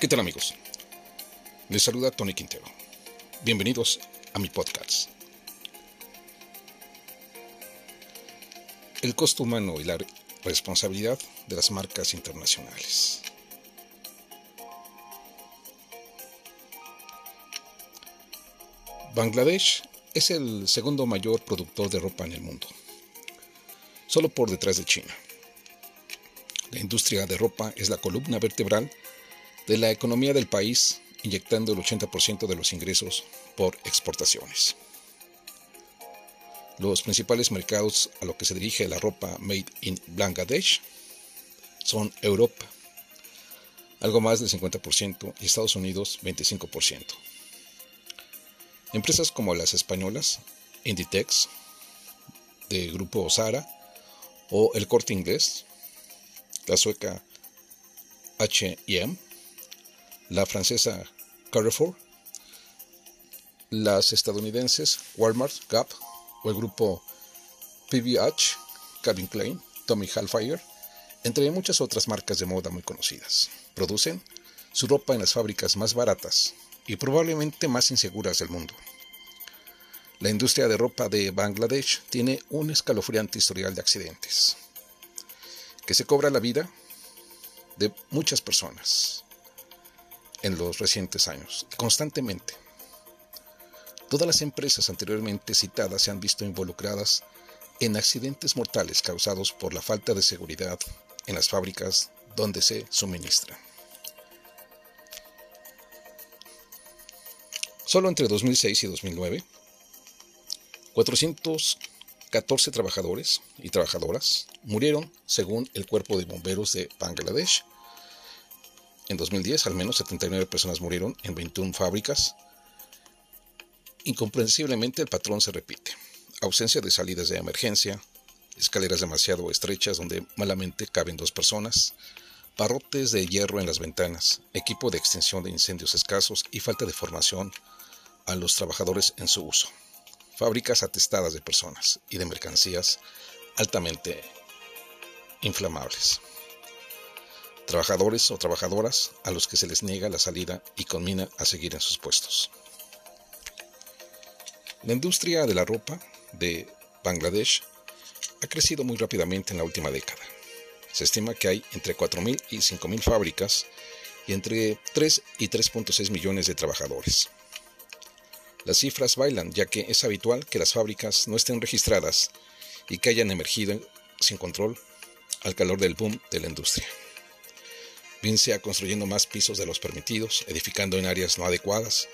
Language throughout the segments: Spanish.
¿Qué tal amigos? Les saluda Tony Quintero. Bienvenidos a mi podcast. El costo humano y la responsabilidad de las marcas internacionales. Bangladesh es el segundo mayor productor de ropa en el mundo, solo por detrás de China. La industria de ropa es la columna vertebral de la economía del país, inyectando el 80% de los ingresos por exportaciones. Los principales mercados a los que se dirige la ropa made in Bangladesh son Europa, algo más del 50%, y Estados Unidos 25%. Empresas como las españolas Inditex, de Grupo Zara, o El Corte Inglés, la sueca H&M, la francesa Carrefour, las estadounidenses Walmart, Gap o el grupo PVH, Calvin Klein, Tommy Hilfiger, entre muchas otras marcas de moda muy conocidas. Producen su ropa en las fábricas más baratas y probablemente más inseguras del mundo. La industria de ropa de Bangladesh tiene un escalofriante historial de accidentes, que se cobra la vida de muchas personas, en los recientes años, constantemente. Todas las empresas anteriormente citadas se han visto involucradas en accidentes mortales causados por la falta de seguridad en las fábricas donde se suministra. Solo entre 2006 y 2009, 414 trabajadores y trabajadoras murieron según el Cuerpo de Bomberos de Bangladesh en 2010, al menos 79 personas murieron en 21 fábricas. Incomprensiblemente el patrón se repite. Ausencia de salidas de emergencia, escaleras demasiado estrechas donde malamente caben dos personas, parrotes de hierro en las ventanas, equipo de extinción de incendios escasos y falta de formación a los trabajadores en su uso. Fábricas atestadas de personas y de mercancías altamente inflamables trabajadores o trabajadoras a los que se les niega la salida y conmina a seguir en sus puestos. La industria de la ropa de Bangladesh ha crecido muy rápidamente en la última década. Se estima que hay entre 4.000 y 5.000 fábricas y entre 3 y 3.6 millones de trabajadores. Las cifras bailan ya que es habitual que las fábricas no estén registradas y que hayan emergido sin control al calor del boom de la industria bien sea construyendo más pisos de los permitidos, edificando en áreas no adecuadas,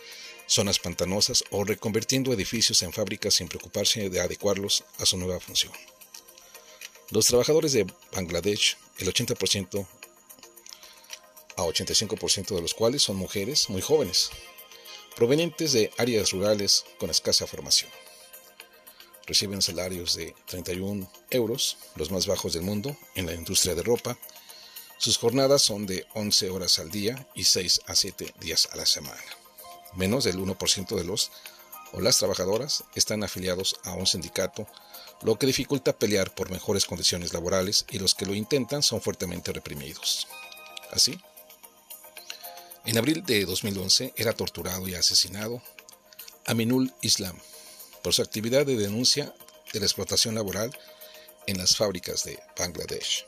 zonas pantanosas o reconvirtiendo edificios en fábricas sin preocuparse de adecuarlos a su nueva función. Los trabajadores de Bangladesh, el 80% a 85% de los cuales son mujeres muy jóvenes, provenientes de áreas rurales con escasa formación. Reciben salarios de 31 euros, los más bajos del mundo, en la industria de ropa, sus jornadas son de 11 horas al día y 6 a 7 días a la semana. Menos del 1% de los o las trabajadoras están afiliados a un sindicato, lo que dificulta pelear por mejores condiciones laborales y los que lo intentan son fuertemente reprimidos. Así, en abril de 2011 era torturado y asesinado Aminul Islam por su actividad de denuncia de la explotación laboral en las fábricas de Bangladesh.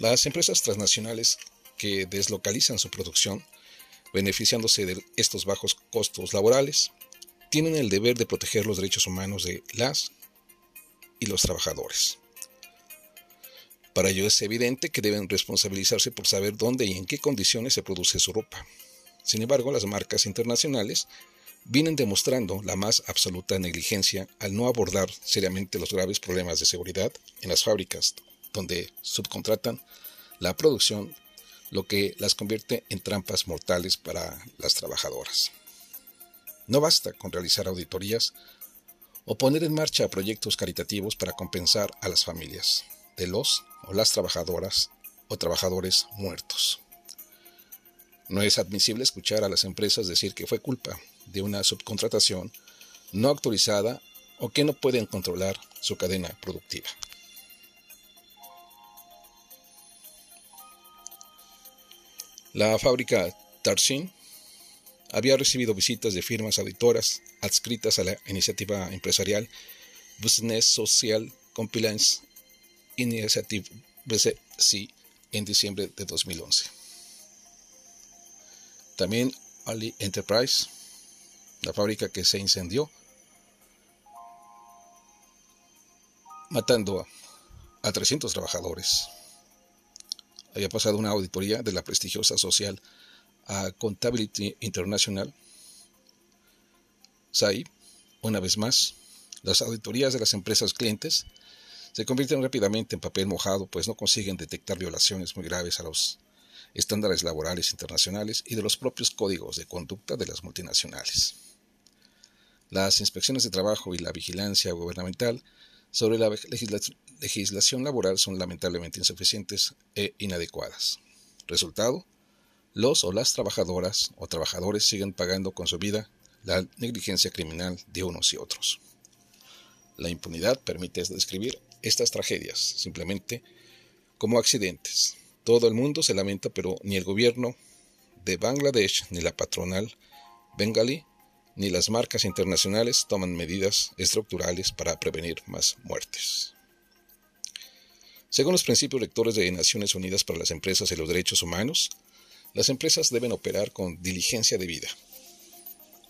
Las empresas transnacionales que deslocalizan su producción, beneficiándose de estos bajos costos laborales, tienen el deber de proteger los derechos humanos de las y los trabajadores. Para ello es evidente que deben responsabilizarse por saber dónde y en qué condiciones se produce su ropa. Sin embargo, las marcas internacionales vienen demostrando la más absoluta negligencia al no abordar seriamente los graves problemas de seguridad en las fábricas donde subcontratan la producción, lo que las convierte en trampas mortales para las trabajadoras. No basta con realizar auditorías o poner en marcha proyectos caritativos para compensar a las familias de los o las trabajadoras o trabajadores muertos. No es admisible escuchar a las empresas decir que fue culpa de una subcontratación no autorizada o que no pueden controlar su cadena productiva. La fábrica Tarsin había recibido visitas de firmas auditoras adscritas a la iniciativa empresarial Business Social Compliance Initiative BCC en diciembre de 2011. También Ali Enterprise, la fábrica que se incendió, matando a 300 trabajadores. Había pasado una auditoría de la prestigiosa social Accountability International, SAI, una vez más, las auditorías de las empresas clientes se convierten rápidamente en papel mojado, pues no consiguen detectar violaciones muy graves a los estándares laborales internacionales y de los propios códigos de conducta de las multinacionales. Las inspecciones de trabajo y la vigilancia gubernamental sobre la legislación laboral son lamentablemente insuficientes e inadecuadas. Resultado, los o las trabajadoras o trabajadores siguen pagando con su vida la negligencia criminal de unos y otros. La impunidad permite describir estas tragedias simplemente como accidentes. Todo el mundo se lamenta, pero ni el gobierno de Bangladesh, ni la patronal bengalí, ni las marcas internacionales toman medidas estructurales para prevenir más muertes. Según los principios rectores de Naciones Unidas para las Empresas y los Derechos Humanos, las empresas deben operar con diligencia debida,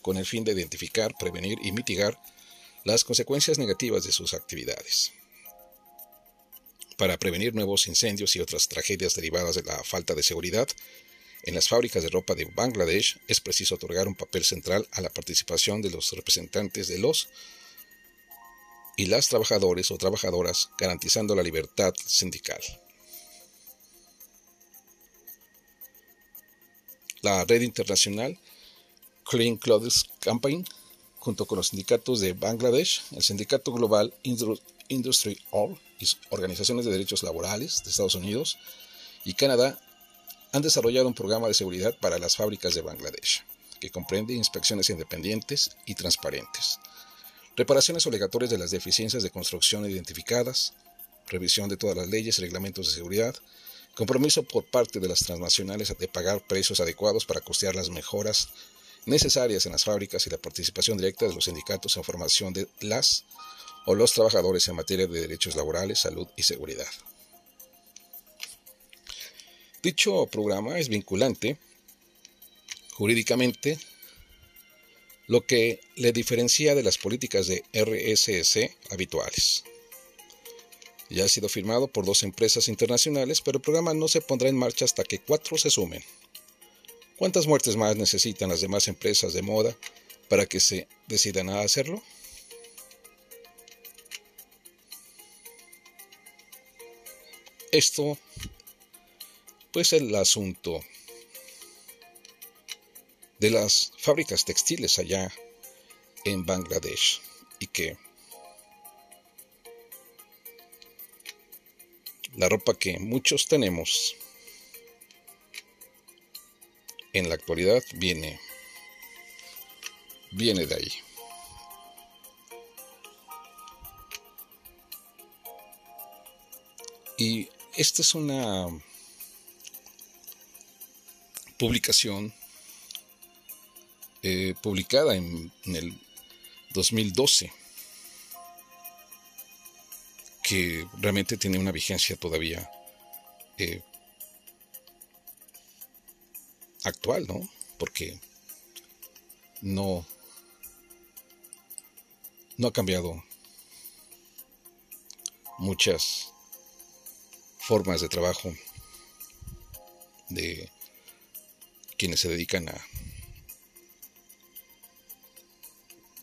con el fin de identificar, prevenir y mitigar las consecuencias negativas de sus actividades. Para prevenir nuevos incendios y otras tragedias derivadas de la falta de seguridad, en las fábricas de ropa de Bangladesh es preciso otorgar un papel central a la participación de los representantes de los y las trabajadores o trabajadoras, garantizando la libertad sindical. la red internacional Clean Clothes Campaign, junto con los sindicatos de Bangladesh, el Sindicato Global Industry All y organizaciones de derechos laborales de Estados Unidos y Canadá, han desarrollado un programa de seguridad para las fábricas de Bangladesh, que comprende inspecciones independientes y transparentes, reparaciones obligatorias de las deficiencias de construcción identificadas, revisión de todas las leyes y reglamentos de seguridad, Compromiso por parte de las transnacionales de pagar precios adecuados para costear las mejoras necesarias en las fábricas y la participación directa de los sindicatos en formación de las o los trabajadores en materia de derechos laborales, salud y seguridad. Dicho programa es vinculante jurídicamente, lo que le diferencia de las políticas de RSS habituales. Ya ha sido firmado por dos empresas internacionales, pero el programa no se pondrá en marcha hasta que cuatro se sumen. ¿Cuántas muertes más necesitan las demás empresas de moda para que se decidan a hacerlo? Esto, pues el asunto de las fábricas textiles allá en Bangladesh y que la ropa que muchos tenemos en la actualidad viene viene de ahí. Y esta es una publicación eh, publicada en, el 2012 que realmente tiene una vigencia todavía eh, actual, ¿no? Porque no, no ha cambiado muchas formas de trabajo de quienes se dedican a,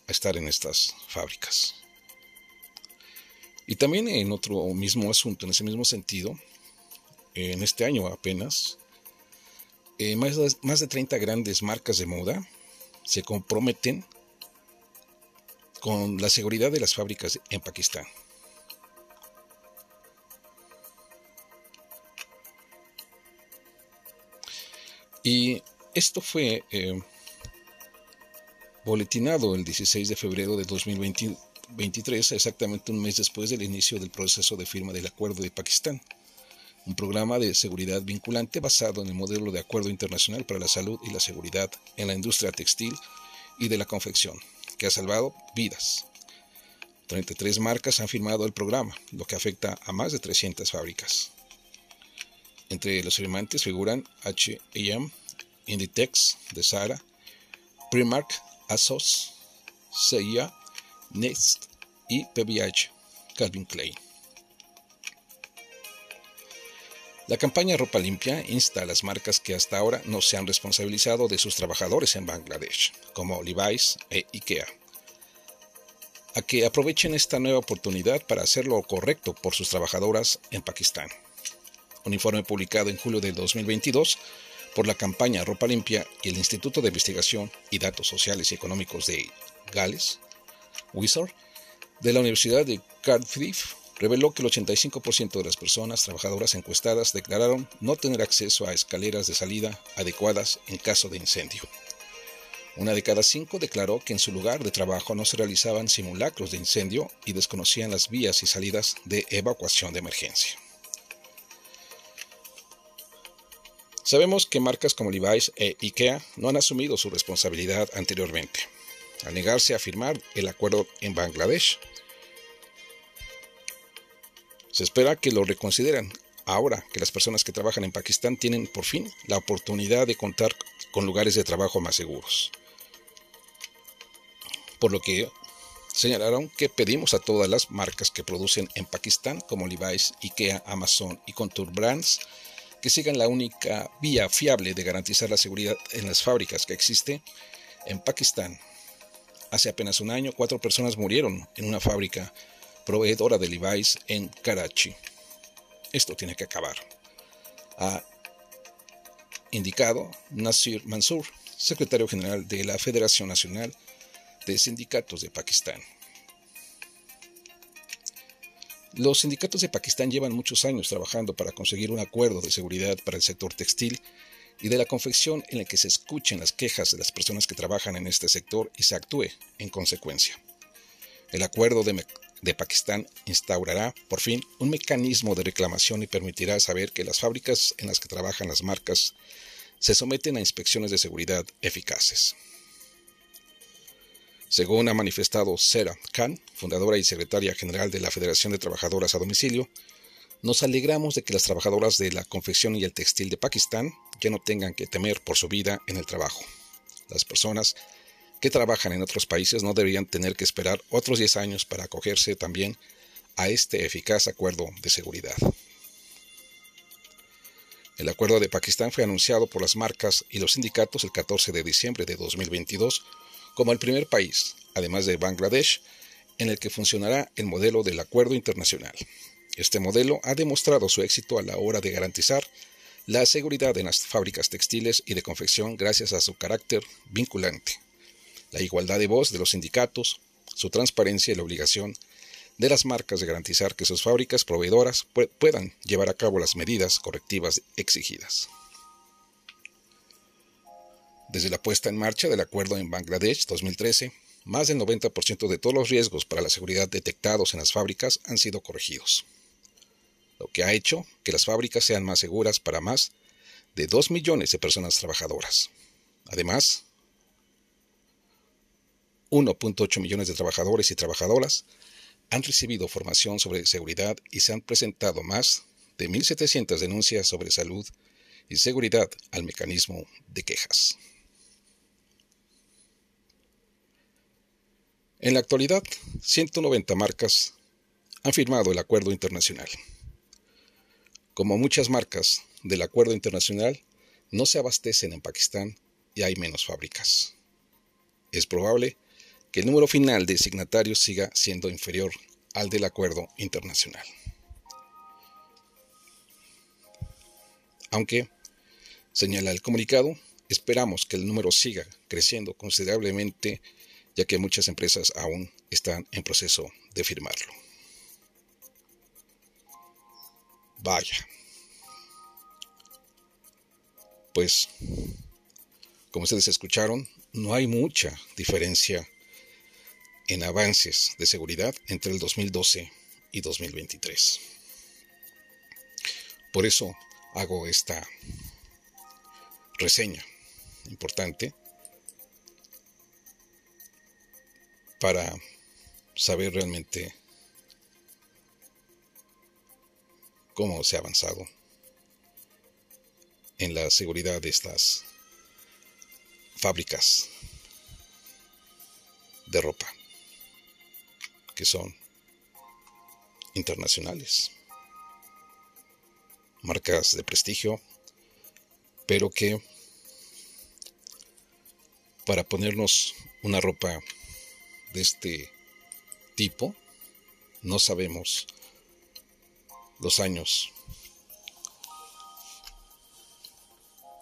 estar en estas fábricas. Y también en otro mismo asunto, en ese mismo sentido, en este año apenas, eh, más, de, más de 30 grandes marcas de moda se comprometen con la seguridad de las fábricas en Pakistán. Esto fue eh, boletinado el 16 de febrero de 2021 23, exactamente un mes después del inicio del proceso de firma del acuerdo de Pakistán, un programa de seguridad vinculante basado en el modelo de Acuerdo Internacional para la Salud y la Seguridad en la Industria Textil y de la Confección, que ha salvado vidas. 33 marcas han firmado el programa, lo que afecta a más de 300 fábricas. Entre los firmantes figuran H&M, Inditex, de Zara, Primark, ASOS, CIA, Next y PBH, Calvin Klein. La campaña Ropa Limpia insta a las marcas que hasta ahora no se han responsabilizado de sus trabajadores en Bangladesh, como Levi's e IKEA, a que aprovechen esta nueva oportunidad para hacer lo correcto por sus trabajadoras en Pakistán. Un informe publicado en julio de 2022 por la campaña Ropa Limpia y el Instituto de Investigación y Datos Sociales y Económicos de Gales, WISOR, de la Universidad de Cardiff reveló que el 85% de las personas trabajadoras encuestadas declararon no tener acceso a escaleras de salida adecuadas en caso de incendio. Una de cada cinco declaró que en su lugar de trabajo no se realizaban simulacros de incendio y desconocían las vías y salidas de evacuación de emergencia. Sabemos que marcas como Levi's e IKEA no han asumido su responsabilidad anteriormente, al negarse a firmar el acuerdo en Bangladesh se espera que lo reconsideren ahora que las personas que trabajan en Pakistán tienen por fin la oportunidad de contar con lugares de trabajo más seguros. Por lo que señalaron que pedimos a todas las marcas que producen en Pakistán, como Levi's, IKEA, Amazon y Contour Brands, que sigan la única vía fiable de garantizar la seguridad en las fábricas que existe en Pakistán. Hace apenas un año, cuatro personas murieron en una fábrica proveedora de Levi's en Karachi. Esto tiene que acabar. Ha indicado Nasir Mansur, secretario general de la Federación Nacional de Sindicatos de Pakistán. Los sindicatos de Pakistán llevan muchos años trabajando para conseguir un acuerdo de seguridad para el sector textil y de la confección en el que se escuchen las quejas de las personas que trabajan en este sector y se actúe en consecuencia. El acuerdo de, de Pakistán instaurará, por fin, un mecanismo de reclamación y permitirá saber que las fábricas en las que trabajan las marcas se someten a inspecciones de seguridad eficaces. Según ha manifestado Sera Khan, fundadora y secretaria general de la Federación de Trabajadoras a Domicilio, nos alegramos de que las trabajadoras de la confección y el textil de Pakistán ya no tengan que temer por su vida en el trabajo. Las personas que trabajan en otros países no deberían tener que esperar otros 10 años para acogerse también a este eficaz acuerdo de seguridad. El acuerdo de Pakistán fue anunciado por las marcas y los sindicatos el 14 de diciembre de 2022 como el primer país, además de Bangladesh, en el que funcionará el modelo del acuerdo internacional. Este modelo ha demostrado su éxito a la hora de garantizar la seguridad en las fábricas textiles y de confección gracias a su carácter vinculante la igualdad de voz de los sindicatos, su transparencia y la obligación de las marcas de garantizar que sus fábricas proveedoras puedan llevar a cabo las medidas correctivas exigidas. Desde la puesta en marcha del acuerdo en Bangladesh 2013, más del 90% de todos los riesgos para la seguridad detectados en las fábricas han sido corregidos, lo que ha hecho que las fábricas sean más seguras para más de 2 millones de personas trabajadoras. Además, 1.8 millones de trabajadores y trabajadoras han recibido formación sobre seguridad y se han presentado más de 1.700 denuncias sobre salud y seguridad al mecanismo de quejas. En la actualidad, 190 marcas han firmado el acuerdo internacional. Como muchas marcas del acuerdo internacional, no se abastecen en Pakistán y hay menos fábricas. Es probable que el número final de signatarios siga siendo inferior al del acuerdo internacional. Aunque, señala el comunicado, esperamos que el número siga creciendo considerablemente ya que muchas empresas aún están en proceso de firmarlo. Vaya. Pues, como ustedes escucharon, no hay mucha diferencia en avances de seguridad entre el 2012 y 2023. Por eso hago esta reseña importante para saber realmente cómo se ha avanzado en la seguridad de estas fábricas de ropa que son internacionales, marcas de prestigio, pero que para ponernos una ropa de este tipo no sabemos los años,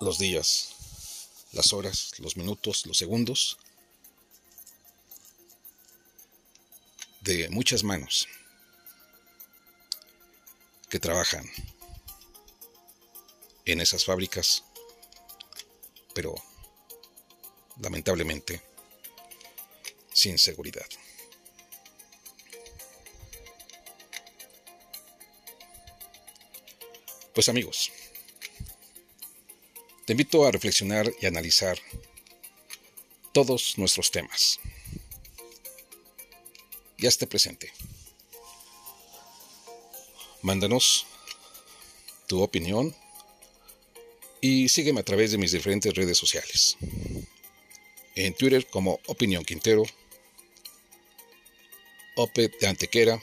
los días, las horas, los minutos, los segundos de muchas manos que trabajan en esas fábricas, pero lamentablemente sin seguridad. Pues amigos, te invito a reflexionar y analizar todos nuestros temas. Ya esté presente. Mándanos tu opinión y sígueme a través de mis diferentes redes sociales. En Twitter como Opinión Quintero, Opet de Antequera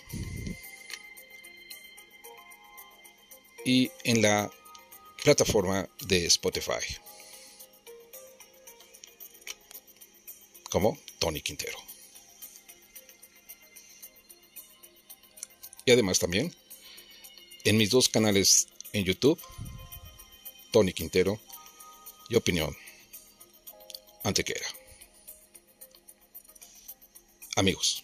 y en la plataforma de Spotify como Tony Quintero. Y además también en mis dos canales en YouTube, Tony Quintero y Opinión Antequera. Amigos,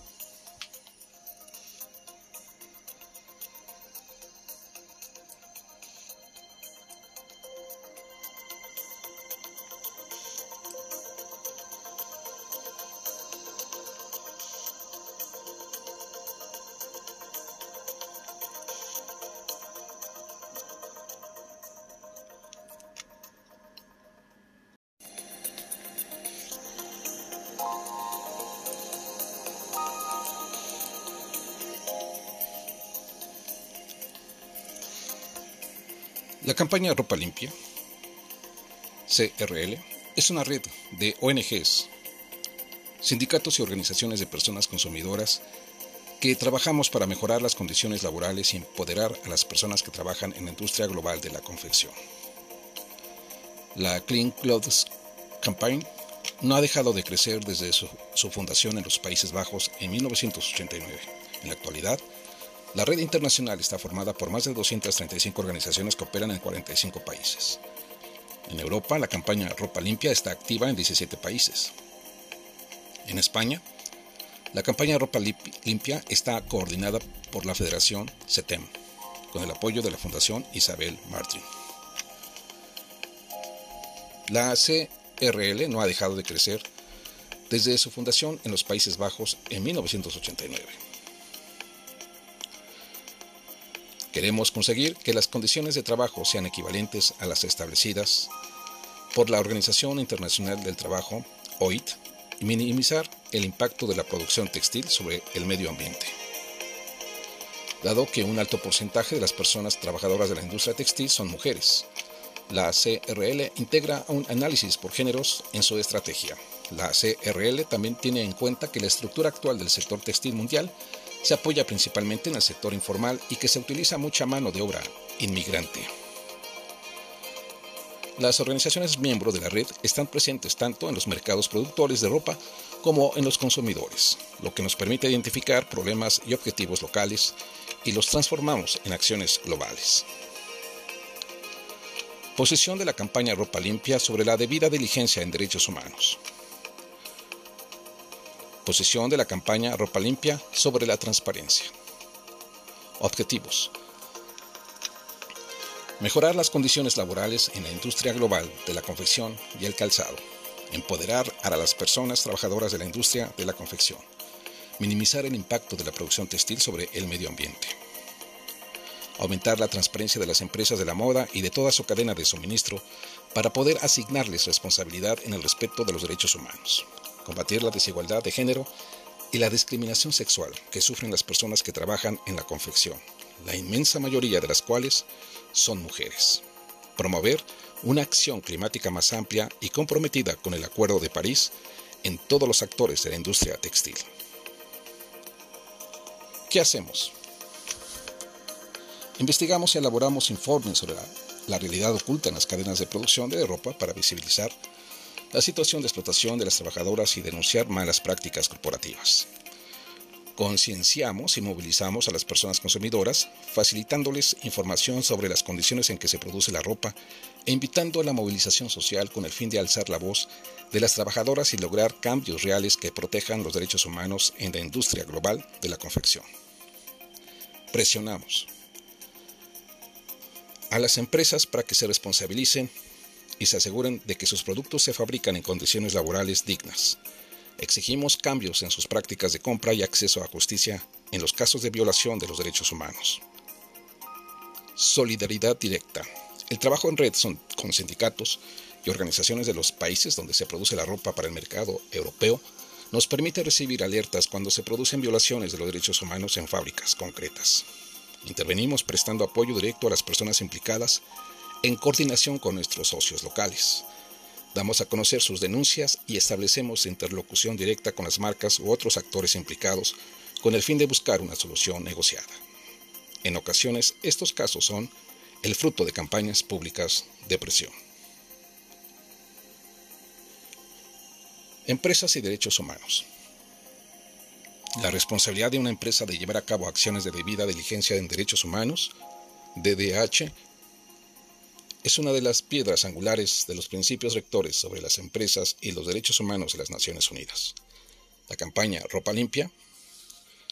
La campaña Ropa Limpia, CRL, es una red de ONGs, sindicatos y organizaciones de personas consumidoras que trabajamos para mejorar las condiciones laborales y empoderar a las personas que trabajan en la industria global de la confección. La Clean Clothes Campaign no ha dejado de crecer desde su, fundación en los Países Bajos en 1989. En la actualidad, la red internacional está formada por más de 235 organizaciones que operan en 45 países. En Europa, la campaña Ropa Limpia está activa en 17 países. En España, la campaña Ropa Limpia está coordinada por la Federación CETEM, con el apoyo de la Fundación Isabel Martín. La CRL no ha dejado de crecer desde su fundación en los Países Bajos en 1989. Queremos conseguir que las condiciones de trabajo sean equivalentes a las establecidas por la Organización Internacional del Trabajo, OIT, y minimizar el impacto de la producción textil sobre el medio ambiente. Dado que un alto porcentaje de las personas trabajadoras de la industria textil son mujeres, la CRL integra un análisis por géneros en su estrategia. La CRL también tiene en cuenta que la estructura actual del sector textil mundial se apoya principalmente en el sector informal y que se utiliza mucha mano de obra inmigrante. Las organizaciones miembros de la red están presentes tanto en los mercados productores de ropa como en los consumidores, lo que nos permite identificar problemas y objetivos locales y los transformamos en acciones globales. Posición de la campaña Ropa Limpia sobre la debida diligencia en derechos humanos posición de la campaña Ropa Limpia sobre la transparencia. Objetivos. Mejorar las condiciones laborales en la industria global de la confección y el calzado. Empoderar a las personas trabajadoras de la industria de la confección. Minimizar el impacto de la producción textil sobre el medio ambiente. Aumentar la transparencia de las empresas de la moda y de toda su cadena de suministro para poder asignarles responsabilidad en el respeto de los derechos humanos. Combatir la desigualdad de género y la discriminación sexual que sufren las personas que trabajan en la confección, la inmensa mayoría de las cuales son mujeres. Promover una acción climática más amplia y comprometida con el Acuerdo de París en todos los actores de la industria textil. ¿Qué hacemos? Investigamos y elaboramos informes sobre la, realidad oculta en las cadenas de producción de ropa para visibilizar la situación de explotación de las trabajadoras y denunciar malas prácticas corporativas. Concienciamos y movilizamos a las personas consumidoras, facilitándoles información sobre las condiciones en que se produce la ropa e invitando a la movilización social con el fin de alzar la voz de las trabajadoras y lograr cambios reales que protejan los derechos humanos en la industria global de la confección. Presionamos a las empresas para que se responsabilicen y se aseguren de que sus productos se fabrican en condiciones laborales dignas. Exigimos cambios en sus prácticas de compra y acceso a justicia en los casos de violación de los derechos humanos. Solidaridad directa. El trabajo en red con sindicatos y organizaciones de los países donde se produce la ropa para el mercado europeo nos permite recibir alertas cuando se producen violaciones de los derechos humanos en fábricas concretas. Intervenimos prestando apoyo directo a las personas implicadas en coordinación con nuestros socios locales. Damos a conocer sus denuncias y establecemos interlocución directa con las marcas u otros actores implicados con el fin de buscar una solución negociada. En ocasiones, estos casos son el fruto de campañas públicas de presión. Empresas y derechos humanos. La responsabilidad de una empresa de llevar a cabo acciones de debida diligencia en derechos humanos, DDH, es una de las piedras angulares de los principios rectores sobre las empresas y los derechos humanos de las Naciones Unidas. La campaña Ropa Limpia,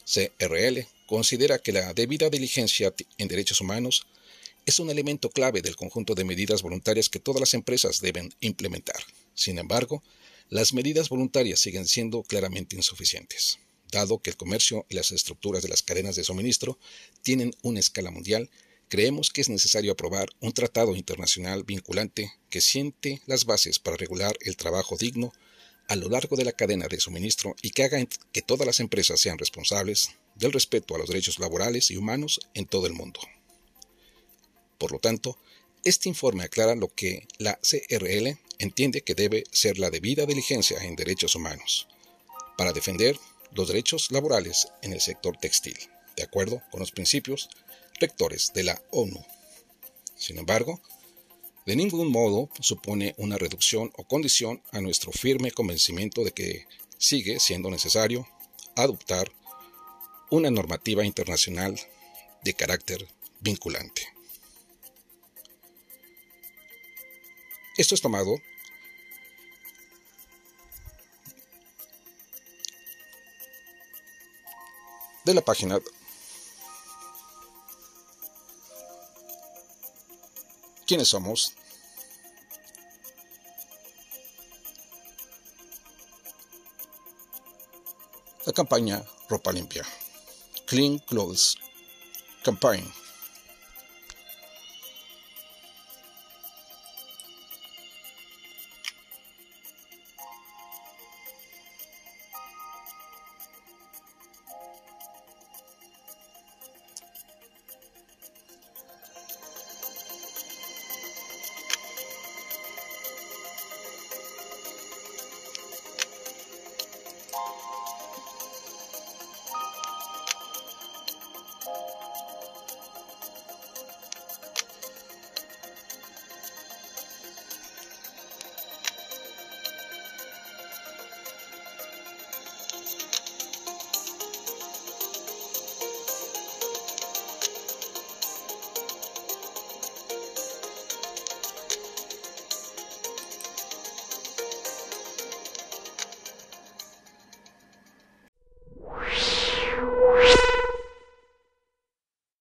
CRL, considera que la debida diligencia en derechos humanos es un elemento clave del conjunto de medidas voluntarias que todas las empresas deben implementar. Sin embargo, las medidas voluntarias siguen siendo claramente insuficientes, dado que el comercio y las estructuras de las cadenas de suministro tienen una escala mundial creemos que es necesario aprobar un tratado internacional vinculante que siente las bases para regular el trabajo digno a lo largo de la cadena de suministro y que haga que todas las empresas sean responsables del respeto a los derechos laborales y humanos en todo el mundo. Por lo tanto, este informe aclara lo que la CRL entiende que debe ser la debida diligencia en derechos humanos para defender los derechos laborales en el sector textil, de acuerdo con los principios rectores de la ONU. Sin embargo, de ningún modo supone una reducción o condición a nuestro firme convencimiento de que sigue siendo necesario adoptar una normativa internacional de carácter vinculante. Esto es tomado de la página ¿Quiénes somos? La campaña Ropa Limpia. Clean Clothes Campaign